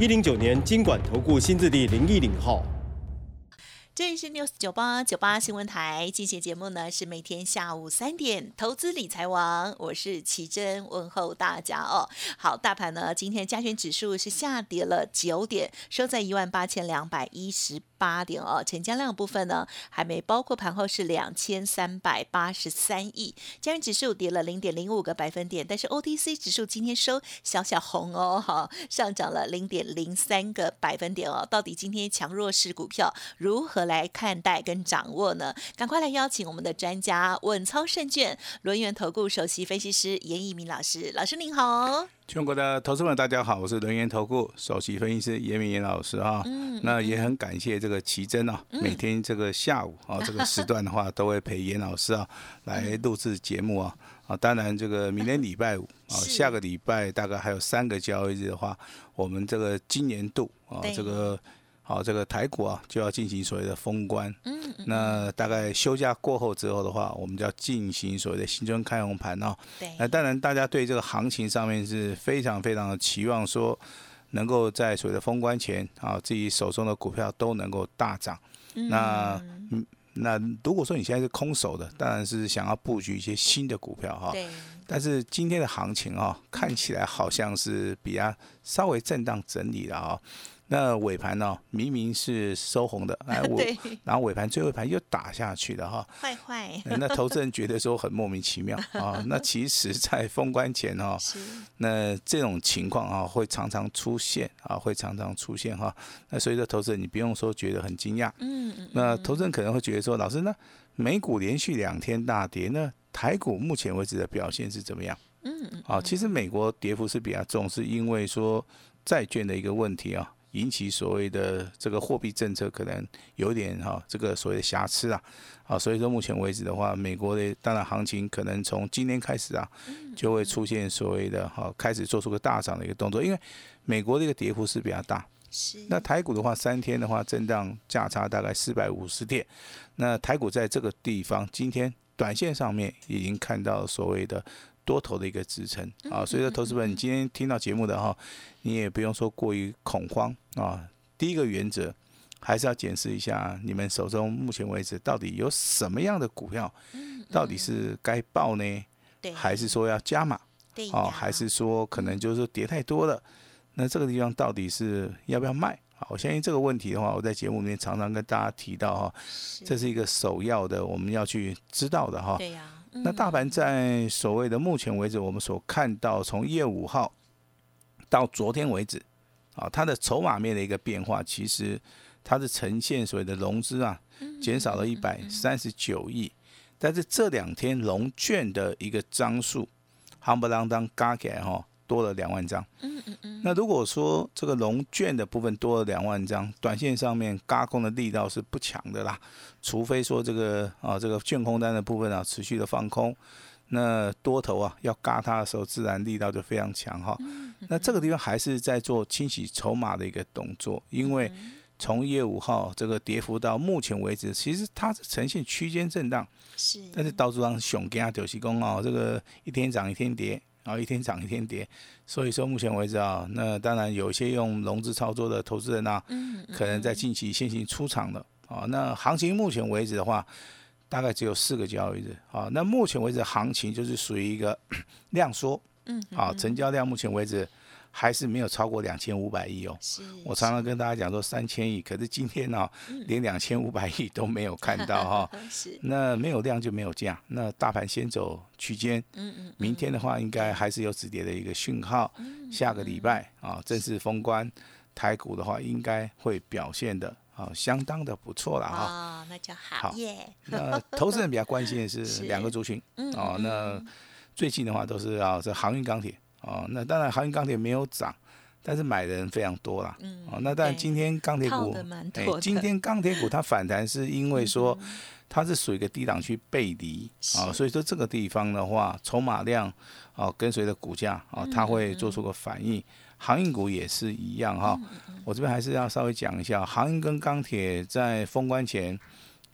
一零九年金管投顾新字第零一零号。这里是 News 九八九八新闻台，进行节目呢是每天下午三点，投资理财王，我是奇珍，问候大家哦。好，大盘呢今天加权指数是下跌了九点，收在一万八千两百一十。八点哦，成交量部分呢还没包括盘后是两千三百八十三亿，加元指数跌了零点零五个百分点，但是 OTC 指数今天收小小红哦，哈，上涨了零点零三个百分点哦。到底今天强弱势股票如何来看待跟掌握呢？赶快来邀请我们的专家稳操胜券轮源投顾首席分析师严一鸣老师，老师您好。全国的投资们，大家好，我是轮源投顾首席分析师严明严老师啊。嗯，那也很感谢这个奇珍啊，每天这个下午啊 这个时段的话，都会陪严老师啊来录制节目啊。啊，当然这个明天礼拜五 啊，下个礼拜大概还有三个交易日的话，我们这个今年度啊这个。好，这个台股啊就要进行所谓的封关。那大概休假过后之后的话，我们就要进行所谓的新春开红盘哦。对。那当然，大家对这个行情上面是非常非常的期望，说能够在所谓的封关前啊，自己手中的股票都能够大涨。嗯。那嗯，那如果说你现在是空手的，当然是想要布局一些新的股票哈。对。但是今天的行情啊，看起来好像是比较稍微震荡整理了啊。那尾盘呢，明明是收红的，哎，我，然后尾盘最后一盘又打下去了哈，坏坏。那投资人觉得说很莫名其妙 啊。那其实，在封关前哈，那这种情况啊，会常常出现啊，会常常出现哈。那所以说，投资人你不用说觉得很惊讶，嗯嗯。那投资人可能会觉得说，老师呢，美股连续两天大跌，那台股目前为止的表现是怎么样？嗯嗯。啊，其实美国跌幅是比较重，是因为说债券的一个问题啊。引起所谓的这个货币政策可能有点哈，这个所谓的瑕疵啊，啊，所以说目前为止的话，美国的当然行情可能从今天开始啊，就会出现所谓的哈，开始做出个大涨的一个动作，因为美国的一个跌幅是比较大，是。那台股的话，三天的话震荡价差大概四百五十点，那台股在这个地方今天短线上面已经看到所谓的。多头的一个支撑啊，所以说投资者，你今天听到节目的哈，你也不用说过于恐慌啊。第一个原则还是要检视一下你们手中目前为止到底有什么样的股票，到底是该报呢，还是说要加码？哦，还是说可能就是跌太多了？那这个地方到底是要不要卖？啊，我相信这个问题的话，我在节目里面常常跟大家提到哈，这是一个首要的我们要去知道的哈。对呀。那大盘在所谓的目前为止，我们所看到从一月五号到昨天为止，啊，它的筹码面的一个变化，其实它是呈现所谓的融资啊，减少了一百三十九亿，但是这两天融券的一个张数，夯不啷当嘎起来哈。多了两万张，嗯嗯嗯。那如果说这个龙券的部分多了两万张，短线上面嘎空的力道是不强的啦，除非说这个啊这个券空单的部分啊持续的放空，那多头啊要嘎它的时候，自然力道就非常强哈。那这个地方还是在做清洗筹码的一个动作，因为从一月五号这个跌幅到目前为止，其实它是呈现区间震荡，是，但是到处上熊跟啊九西公哦，这个一天涨一天跌。然后一天涨一天跌，所以说目前为止啊，那当然有一些用融资操作的投资人啊，可能在近期先行出场了啊。那行情目前为止的话，大概只有四个交易日啊。那目前为止行情就是属于一个 量缩，嗯，啊，成交量目前为止。还是没有超过两千五百亿哦。是，我常常跟大家讲说三千亿，可是今天呢，连两千五百亿都没有看到哈。是，那没有量就没有价，那大盘先走区间。嗯嗯。明天的话，应该还是有止跌的一个讯号。嗯。下个礼拜啊，正式封关，台股的话应该会表现的啊，相当的不错了哈。哦，那就好。好耶。那投资人比较关心的是 两个族群。嗯。哦，那最近的话都是啊，这航运钢铁。哦，那当然，航运钢铁没有涨，但是买的人非常多啦。嗯哦，那当然今天钢铁股套得蛮，多的今天钢铁股它反弹是因为说它是属于一个低档区背离啊，是所以说这个地方的话，筹码量啊跟随着股价啊，它会做出个反应。航运股也是一样哈，我这边还是要稍微讲一下，航运跟钢铁在封关前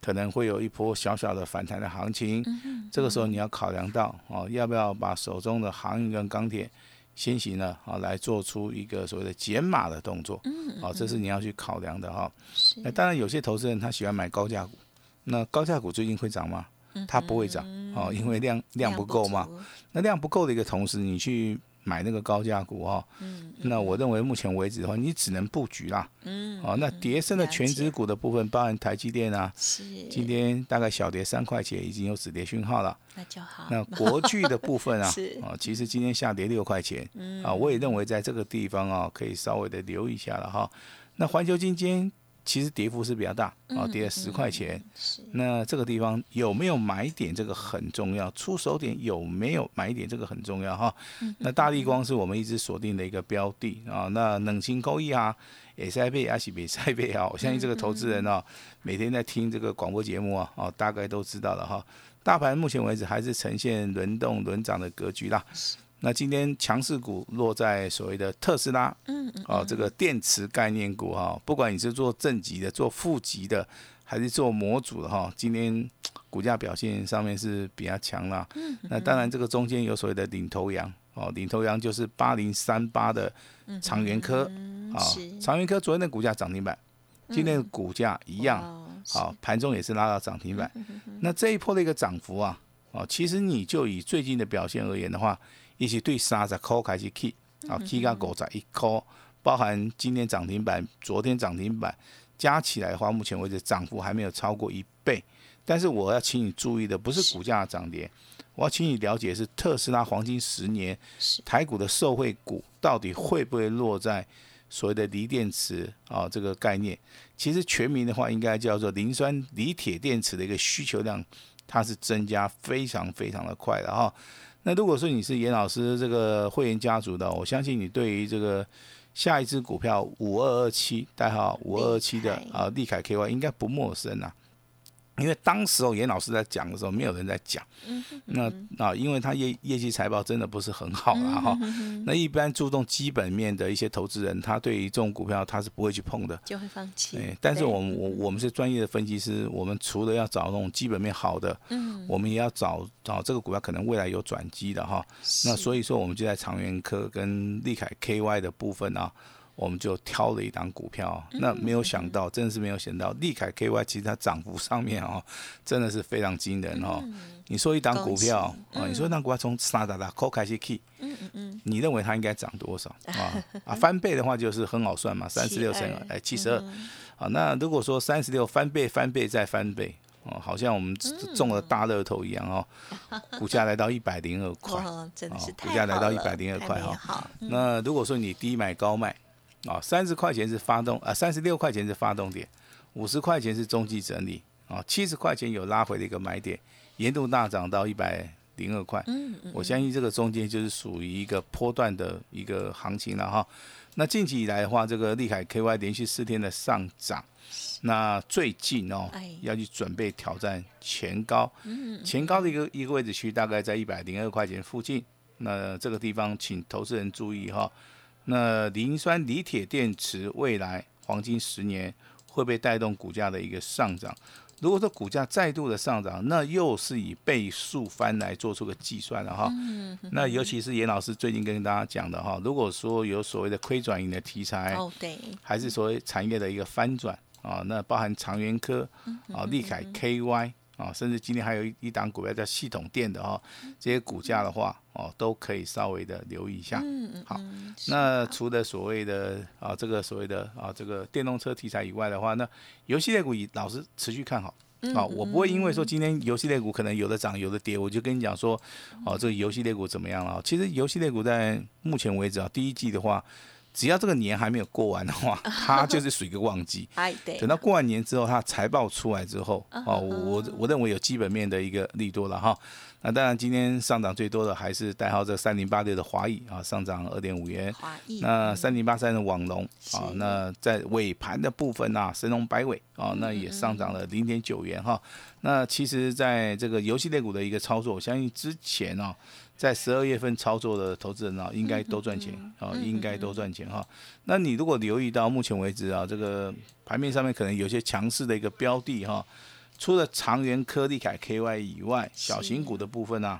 可能会有一波小小的反弹的行情，这个时候你要考量到哦，要不要把手中的航运跟钢铁先行呢啊来做出一个所谓的减码的动作，哦，这是你要去考量的哈。是那当然有些投资人他喜欢买高价股，那高价股最近会涨吗？它不会涨哦，因为量量不够嘛。足那量不够的一个同时，你去买那个高价股哦、嗯那我认为目前为止的话，你只能布局啦。嗯，哦，那跌升的全指股的部分，包含台积电啊，是今天大概小跌三块钱，已经有止跌讯号了。那就好。那国巨的部分啊 是，嗯啊，其实今天下跌六块钱，啊，我也认为在这个地方啊，可以稍微的留意一下了哈。那环球金今天其实跌幅是比较大，嗯啊，跌了十块钱。是那这个地方有没有买点，这个很重要。出手点有没有买点，这个很重要哈。那大力光是我们一直锁定的一个标的啊。那冷清高一啊，也塞贝阿西比塞贝啊，我相信这个投资人啊，每天在听这个广播节目啊，哦，大概都知道了哈。大盘目前为止还是呈现轮动轮涨的格局啦。那今天强势股落在所谓的特斯拉，嗯嗯哦，这个电池概念股哈、不管你是做正极的、做负极的，还是做模组的哈、今天股价表现上面是比较强啦。嗯那当然，这个中间有所谓的领头羊哦，领头羊就是八零三八的长源科嗯啊是，长源科昨天的股价涨停板，今天的股价一样，哇好，盘中也是拉到涨停板。嗯。那这一波的一个涨幅啊，哦，其实你就以最近的表现而言的话，一起对三十块开始 K，啊，K 个狗仔一块，包含今天涨停板、昨天涨停板加起来的话，目前为止涨幅还没有超过一倍。但是我要请你注意的不是股价的涨跌，我要请你了解是特斯拉黄金十年台股的受惠股到底会不会落在所谓的锂电池啊这个概念？其实全名的话应该叫做磷酸锂铁电池的一个需求量，它是增加非常非常的快的哈。那如果说你是严老师这个会员家族的，我相信你对于这个下一只股票五二二七代号五二二七的啊利凯 KY 应该不陌生啊。因为当时候严老师在讲的时候，没有人在讲。那啊，因为他业业绩财报真的不是很好啦哈。那一般注重基本面的一些投资人，他对于这种股票他是不会去碰的。就会放弃哎，。但是我们我我们是专业的分析师，我们除了要找那种基本面好的，嗯，我们也要找找这个股票可能未来有转机的哈。那所以说，我们就在长源科跟利凯 KY 的部分啊，我们就挑了一档股票。嗯那没有想到，真的是没有想到，利凯 KY 其实它涨幅上面哦，真的是非常惊人哦。你说一档股票啊，你说一档股票从三打打扣开始 K，嗯嗯嗯，你认为它应该涨多少 啊？啊，翻倍的话就是很好算嘛，三十六乘72哎七十二。嗯啊，那如果说三十六翻倍、翻倍再翻倍，哦，好像我们中了大乐透一样哦，股价来到一百零二块。真的是股价来到好了102太块哈那如果说你低买高卖，啊，三十块钱是发动啊，三十六块钱是发动点，五十块钱是中继整理，啊，七十块钱有拉回的一个买点，沿途大涨到一百零二块。嗯嗯我相信这个中间就是属于一个波段的一个行情了哈。那近期以来的话，这个利凯 KY 连续四天的上涨，那最近哦哎要去准备挑战前高，前高的一个一个位置区大概在一百零二块钱附近。那这个地方请投资人注意哈。那磷酸锂铁电池未来黄金十年会不会带动股价的一个上涨？如果说股价再度的上涨，那又是以倍数翻来做出个计算了哈。那尤其是严老师最近跟大家讲的哈，如果说有所谓的亏转盈的题材，哦对，还是所谓产业的一个翻转啊，那包含长源科啊、利凯 KY 啊，甚至今天还有一一档股票叫系统电的哈，这些股价的话哦，都可以稍微的留意一下。嗯嗯好那除了所谓的啊这个所谓的啊这个电动车题材以外的话，那游戏类股以老是持续看好。啊，我不会因为说今天游戏类股可能有的涨有的跌，我就跟你讲说，哦，这个游戏类股怎么样了？其实游戏类股在目前为止啊，第一季的话，只要这个年还没有过完的话，它就是属于一个旺季。哎，对，等到过完年之后，它财报出来之后，哦，我我认为有基本面的一个利多了哈。那当然，今天上涨最多的还是代号这三零八六的华谊啊，上涨二点五元。华谊。那三零八三的网龙啊，那在尾盘的部分啊，神龙摆尾啊，那也上涨了零点九元哈。那其实，在这个游戏类股的一个操作，我相信之前啊，在十二月份操作的投资人啊，应该都赚钱啊，应该都赚钱哈。那你如果留意到目前为止啊，这个盘面上面可能有些强势的一个标的哈。除了长源科利凯 KY 以外，小型股的部分呢，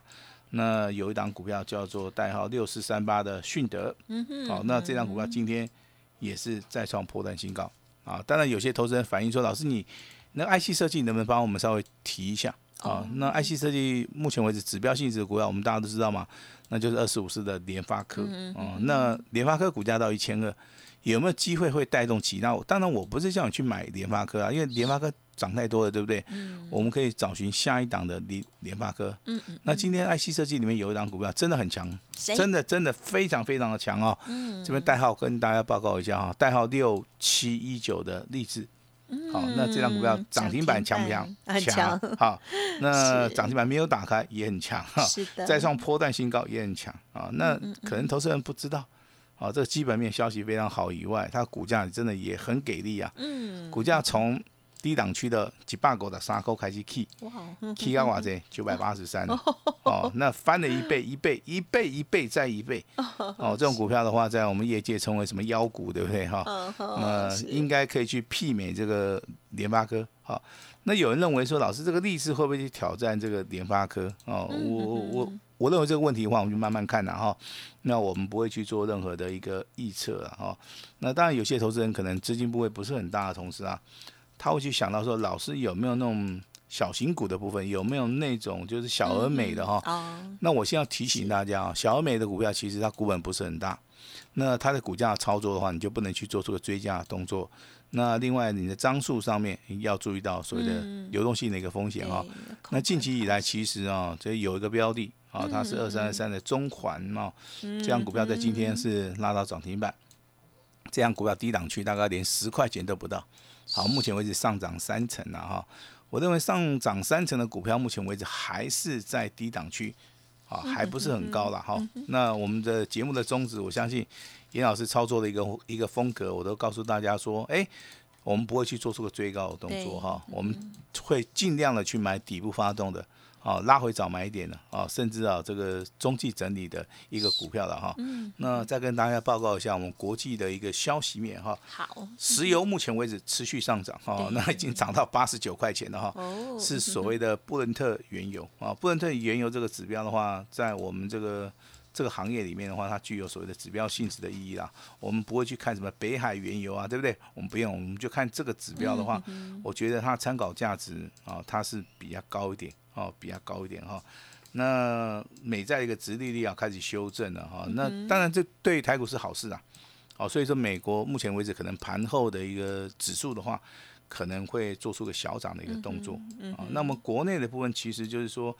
那有一档股票叫做代号六四三八的迅德，好，那这档股票今天也是再创破断新高啊。当然，有些投资人反映说，老师你那 IC 设计能不能帮我们稍微提一下啊？那 IC 设计目前为止指标性质的股票，我们大家都知道嘛，那就是二十五市的联发科，哦，那联发科股价到一千二，有没有机会会带动其他？当然，我不是叫你去买联发科啊，因为联发科。涨太多了，对不对？嗯，我们可以找寻下一档的联联发科。嗯嗯。那今天 IC 设计里面有一档股票真的很强，真的真的非常非常的强哦。嗯。这边代号跟大家报告一下哈，代号六七一九的励志。嗯。好，那这张股票涨停板强不强？强。好，那 涨停板没有打开也很强哈。是的。再创波段新高也很强啊。那可能投资人不知道，啊，这个基本面消息非常好以外，它股价真的也很给力啊。嗯。股价从低档区的几百股的沙口开始 key，key 到哇塞九百八十三 哦，那翻了一倍一倍一倍一倍再一倍哦，这种股票的话，在我们业界称为什么妖股，对不对哈？呃应该可以去媲美这个联发科。好，那有人认为说，老师这个力士会不会去挑战这个联发科？哦，我我我认为这个问题的话，我们就慢慢看了哈。那我们不会去做任何的一个预测了哈。那当然，有些投资人可能资金部位不是很大的同时啊。他会去想到说，老师有没有那种小型股的部分，有没有那种就是小而美的哈？哦。那我先要提醒大家啊，小而美的股票其实它股本不是很大，那它的股价操作的话，你就不能去做出个追加动作。那另外你的张数上面要注意到所谓的流动性的一个风险哈。那近期以来其实啊，这有一个标的啊，它是二三二三的中环嘛，这样股票在今天是拉到涨停板，这样股票低档区大概连十块钱都不到。好，目前为止上涨三成了哈。我认为上涨三成的股票，目前为止还是在低档区，啊，还不是很高了哈。那我们的节目的宗旨，我相信严老师操作的一个一个风格，我都告诉大家说，哎，我们不会去做出个追高的动作哈，我们会尽量的去买底部发动的。啊，拉回早买一点的哦，甚至啊，这个中继整理的一个股票了哈。嗯。那再跟大家报告一下我们国际的一个消息面哈。好。石油目前为止持续上涨哈，那已经涨到八十九块钱了哈。哦。是所谓的布伦特原油啊，布伦特原油这个指标的话，在我们这个这个行业里面的话，它具有所谓的指标性质的意义啦。我们不会去看什么北海原油啊，对不对？我们不用，我们就看这个指标的话，我觉得它参考价值啊，它是比较高一点。哦，比较高一点哈。那美债一个殖利率啊开始修正了哈。那当然这对台股是好事啊。哦，所以说美国目前为止可能盘后的一个指数的话，可能会做出个小涨的一个动作。啊，那么国内的部分其实就是说，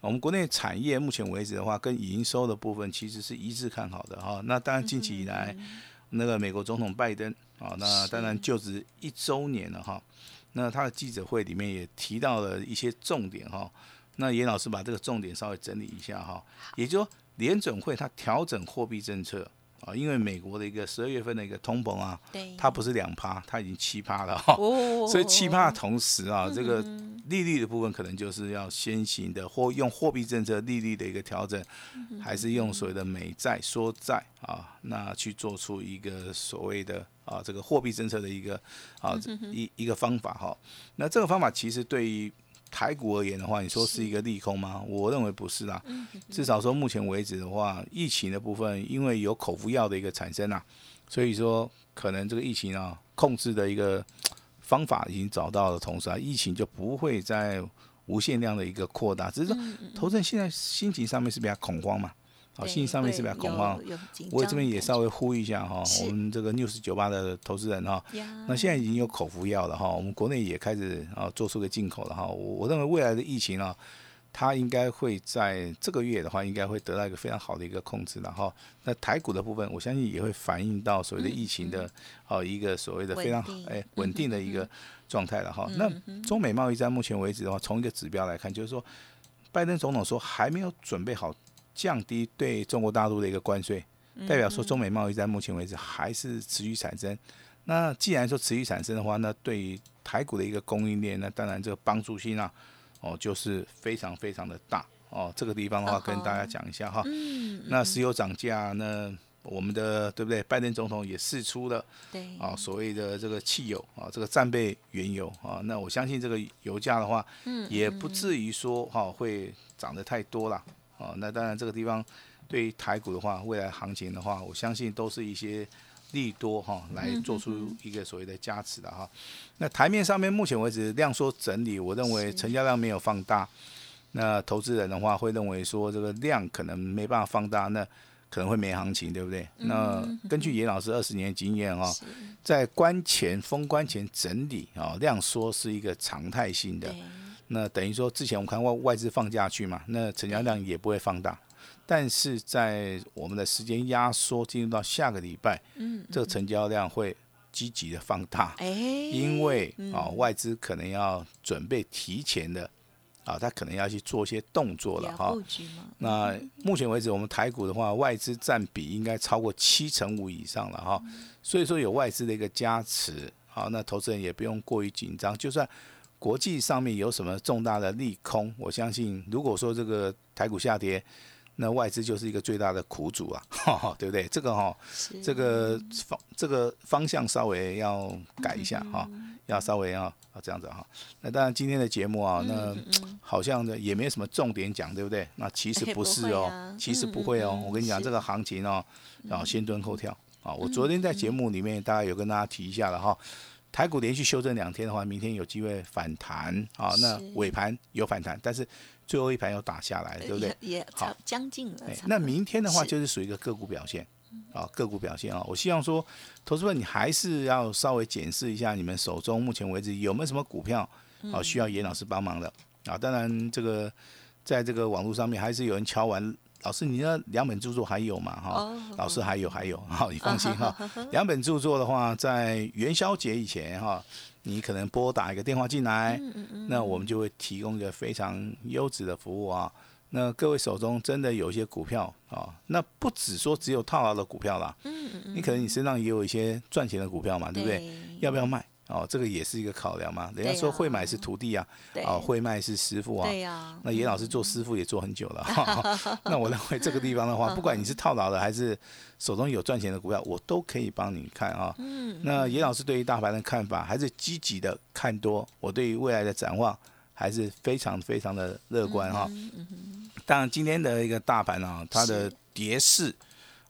我们国内产业目前为止的话，跟营收的部分其实是一致看好的哈。那当然近期以来，那个美国总统拜登啊，那当然就职一周年了哈。那他的记者会里面也提到了一些重点哈，那严老师把这个重点稍微整理一下哈，也就说联准会它调整货币政策啊，因为美国的一个十二月份的一个通膨啊，它不是两趴，它已经七趴了哈，所以七趴同时啊，这个利率的部分可能就是要先行的或用货币政策利率的一个调整，还是用所谓的美债缩债啊，那去做出一个所谓的。啊，这个货币政策的一个啊一一个方法哈，那这个方法其实对于台股而言的话，你说是一个利空吗？我认为不是啦，至少说目前为止的话，疫情的部分因为有口服药的一个产生啊，所以说可能这个疫情啊控制的一个方法已经找到了，同时啊，疫情就不会再无限量的一个扩大，只是说投资人现在心情上面是比较恐慌嘛。好，信息上面是比较恐慌。我这边也稍微呼吁一下哈，我们这个 news 九八的投资人哈，那现在已经有口服药了哈，我们国内也开始啊做出个进口了哈。我我认为未来的疫情啊，它应该会在这个月的话，应该会得到一个非常好的一个控制了哈。那台股的部分，我相信也会反映到所谓的疫情的啊一个所谓的非常哎稳定的一个状态了哈。那中美贸易战目前为止的话，从一个指标来看，就是说拜登总统说还没有准备好降低对中国大陆的一个关税，代表说中美贸易在目前为止还是持续产生。那既然说持续产生的话，那对于台股的一个供应链，那当然这个帮助性啊，哦，就是非常非常的大哦。这个地方的话，跟大家讲一下哈。那石油涨价，那我们的对不对？拜登总统也试出了，对啊，所谓的这个汽油啊，这个战备原油啊，那我相信这个油价的话，也不至于说哈会涨得太多了啊。那当然这个地方对于台股的话，未来行情的话，我相信都是一些。利多哈来做出一个所谓的加持的哈，那台面上面目前为止量缩整理，我认为成交量没有放大，那投资人的话会认为说这个量可能没办法放大，那可能会没行情，对不对？那根据严老师二十年经验哈，在关前封关前整理啊，量缩是一个常态性的，那等于说之前我们看外外资放假去嘛，那成交量也不会放大。但是在我们的时间压缩进入到下个礼拜，嗯，这个成交量会积极的放大，哎，因为啊外资可能要准备提前的，啊，他可能要去做一些动作了哈。那目前为止，我们台股的话，外资占比应该超过七成五以上了哈，所以说有外资的一个加持，好，那投资人也不用过于紧张，就算国际上面有什么重大的利空，我相信如果说这个台股下跌。那外资就是一个最大的苦主啊，对不对？这个哈，这个方这个方向稍微要改一下哈，要稍微要要这样子哈。那当然今天的节目啊，那好像呢也没什么重点讲，对不对？那其实不是哦，其实不会哦。我跟你讲，这个行情哦，然后先蹲后跳啊。我昨天在节目里面大概有跟大家提一下了哈，台股连续修正两天的话，明天有机会反弹啊。那尾盘有反弹，但是。最后一盘又打下来，对不对？也好将近了。那明天的话就是属于一个个股表现啊，个股表现啊。我希望说，投资者你还是要稍微检视一下你们手中目前为止有没有什么股票啊需要严老师帮忙的啊。当然，这个在这个网络上面还是有人敲完，老师你那两本著作还有吗？哈，老师还有还有，好，你放心 哈。两本著作的话，在元宵节以前哈。你可能拨打一个电话进来，那我们就会提供一个非常优质的服务啊。那各位手中真的有一些股票啊，那不止说只有套牢的股票啦，你可能你身上也有一些赚钱的股票嘛，对不对？要不要卖？哦，这个也是一个考量嘛。人家说会买是徒弟啊，哦，会卖是师傅啊。那严老师做师傅也做很久了。那我认为这个地方的话，不管你是套牢的还是手中有赚钱的股票，我都可以帮你看啊。那严老师对于大盘的看法还是积极的看多，我对于未来的展望还是非常非常的乐观哈。当然今天的一个大盘啊，它的跌势。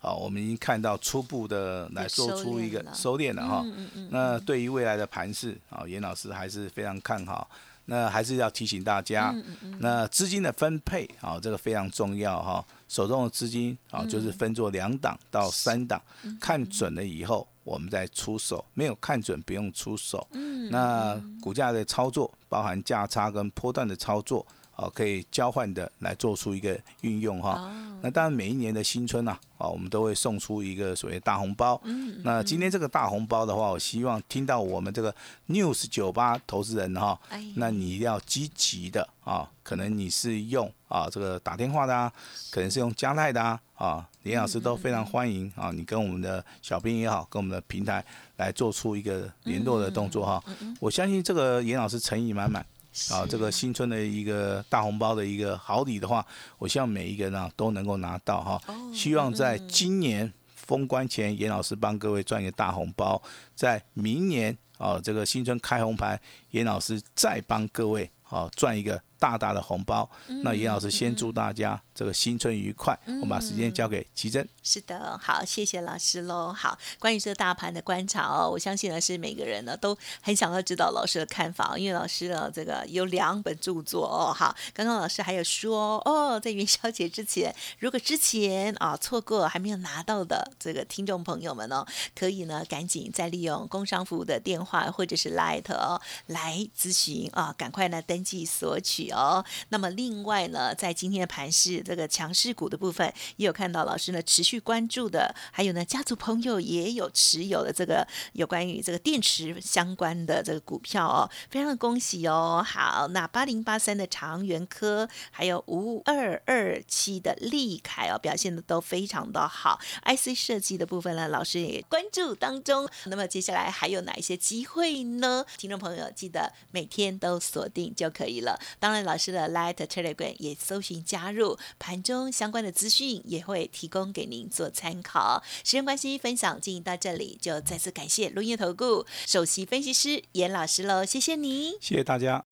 啊，我们已经看到初步的来做出一个收敛了哈。那对于未来的盘势啊，严老师还是非常看好。那还是要提醒大家，那资金的分配啊，这个非常重要哈。手中的资金啊，就是分作两档到三档，看准了以后我们再出手，没有看准不用出手。那股价的操作包含价差跟波段的操作。哦，可以交换的来做出一个运用哈。那当然每一年的新春呐，啊，我们都会送出一个所谓大红包。嗯。那今天这个大红包的话，我希望听到我们这个 News 酒吧投资人哈，那你一定要积极的啊。可能你是用啊这个打电话的啊，可能是用加赖的啊，啊，李老师都非常欢迎啊。你跟我们的小编也好，跟我们的平台来做出一个联络的动作哈。我相信这个严老师诚意满满。啊，这个新春的一个大红包的一个好礼的话，我希望每一个人啊都能够拿到哈。希望在今年封关前，严老师帮各位赚一个大红包；在明年啊，这个新春开红盘，严老师再帮各位啊赚一个。大大的红包，那严老师先祝大家这个新春愉快。我们把时间交给奇珍。是的，好，谢谢老师喽。好，关于这个大盘的观察哦，我相信呢是每个人呢都很想要知道老师的看法，因为老师呢这个有两本著作哦。好，刚刚老师还有说哦，在元宵节之前，如果之前啊错过还没有拿到的这个听众朋友们哦，可以呢赶紧再利用工商服务的电话或者是 Light 哦来咨询啊，赶快呢登记索取。有。那么另外呢，在今天的盘市这个强势股的部分，也有看到老师呢持续关注的，还有呢家族朋友也有持有的这个有关于这个电池相关的这个股票哦，非常的恭喜哦。好，那八零八三的长源科，还有五二二七的利凯哦，表现的都非常的好。IC 设计的部分呢，老师也关注当中。那么接下来还有哪一些机会呢？听众朋友记得每天都锁定就可以了。当然，老师的 Light Telegram 也搜寻加入，盘中相关的资讯也会提供给您做参考。时间关系，分享进行到这里，就再次感谢录业投顾首席分析师严老师喽，谢谢你，谢谢大家。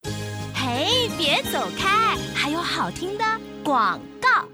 嘿，别走开，还有好听的广告。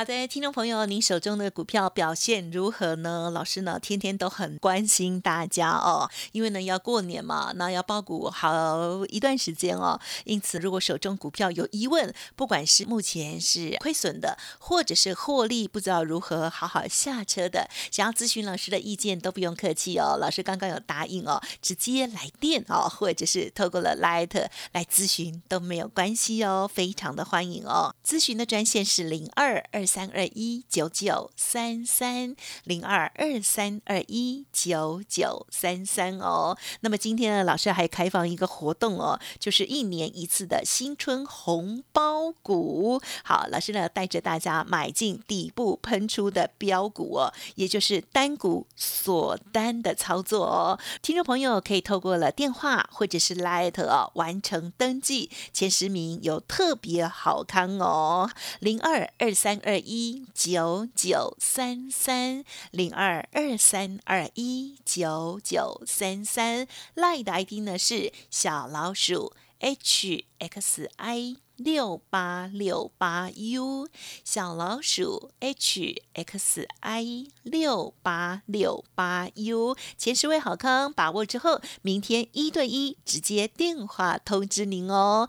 好的，听众朋友，您手中的股票表现如何呢？老师呢，天天都很关心大家哦，因为呢要过年嘛，那要包股好一段时间哦。因此，如果手中股票有疑问，不管是目前是亏损的，或者是获利不知道如何好好下车的，想要咨询老师的意见都不用客气哦。老师刚刚有答应哦，直接来电哦，或者是透过了 Light 来咨询都没有关系哦，非常的欢迎哦。咨询的专线是零二二。三二一九九三三零二二三二一九九三三哦。那么今天呢，老师还开放一个活动哦，就是一年一次的新春红包股。好，老师呢带着大家买进底部喷出的标股哦，也就是单股锁单的操作哦。听众朋友可以透过了电话或者是 Light 哦完成登记，前十名有特别好康哦，零二二三二。二一九九三三零二二三二一九九三三，line 的 ID 呢是小老鼠 H X I 六八六八 U，小老鼠 H X I 六八六八 U，前十位好康，把握之后，明天一对一直接电话通知您哦。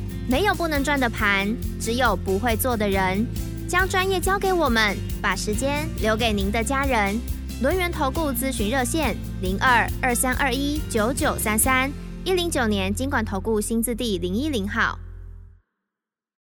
没有不能赚的盘，只有不会做的人。将专业交给我们，把时间留给您的家人。轮源投顾咨询热线：零二二三二一九九三三一零九年经管投顾新字第零一零号。